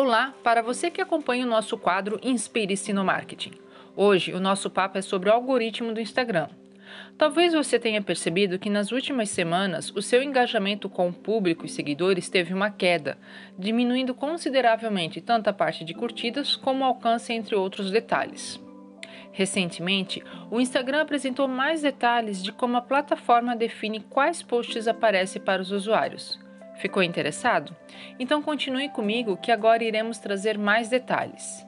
Olá, para você que acompanha o nosso quadro Inspire-se no Marketing. Hoje o nosso papo é sobre o algoritmo do Instagram. Talvez você tenha percebido que nas últimas semanas o seu engajamento com o público e seguidores teve uma queda, diminuindo consideravelmente tanto a parte de curtidas como o alcance, entre outros detalhes. Recentemente, o Instagram apresentou mais detalhes de como a plataforma define quais posts aparecem para os usuários. Ficou interessado? Então continue comigo que agora iremos trazer mais detalhes.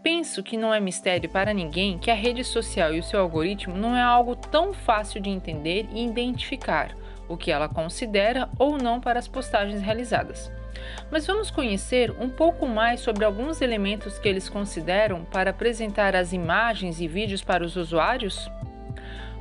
Penso que não é mistério para ninguém que a rede social e o seu algoritmo não é algo tão fácil de entender e identificar o que ela considera ou não para as postagens realizadas. Mas vamos conhecer um pouco mais sobre alguns elementos que eles consideram para apresentar as imagens e vídeos para os usuários?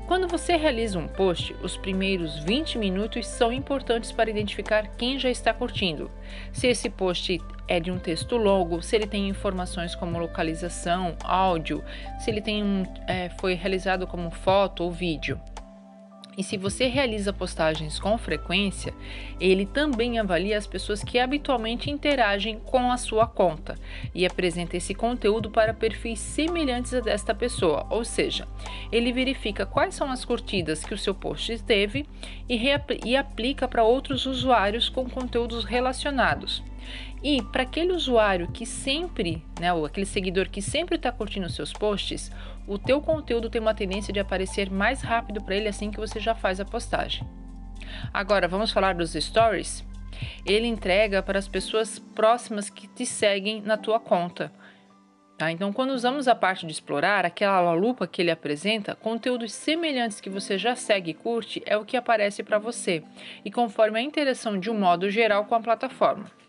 Quando você realiza um post, os primeiros 20 minutos são importantes para identificar quem já está curtindo. Se esse post é de um texto longo, se ele tem informações como localização, áudio, se ele tem um, é, foi realizado como foto ou vídeo. E se você realiza postagens com frequência, ele também avalia as pessoas que habitualmente interagem com a sua conta e apresenta esse conteúdo para perfis semelhantes a desta pessoa, ou seja, ele verifica quais são as curtidas que o seu post teve e, e aplica para outros usuários com conteúdos relacionados. E para aquele usuário que sempre, né, ou aquele seguidor que sempre está curtindo seus posts, o teu conteúdo tem uma tendência de aparecer mais rápido para ele assim que você já faz a postagem. Agora, vamos falar dos stories? Ele entrega para as pessoas próximas que te seguem na tua conta. Tá? Então, quando usamos a parte de explorar, aquela lupa que ele apresenta, conteúdos semelhantes que você já segue e curte é o que aparece para você, e conforme a interação de um modo geral com a plataforma.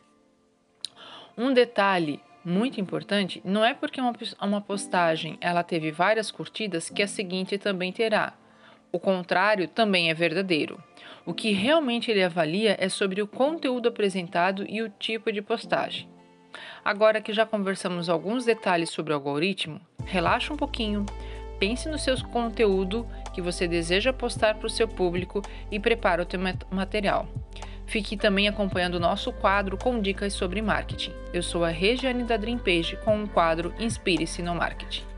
Um detalhe muito importante não é porque uma, uma postagem ela teve várias curtidas que a seguinte também terá. O contrário também é verdadeiro. O que realmente ele avalia é sobre o conteúdo apresentado e o tipo de postagem. Agora que já conversamos alguns detalhes sobre o algoritmo, relaxa um pouquinho, pense no seu conteúdo que você deseja postar para o seu público e prepara o seu material. Fique também acompanhando o nosso quadro com dicas sobre marketing. Eu sou a Regiane da Dream Page com o quadro Inspire-se no Marketing.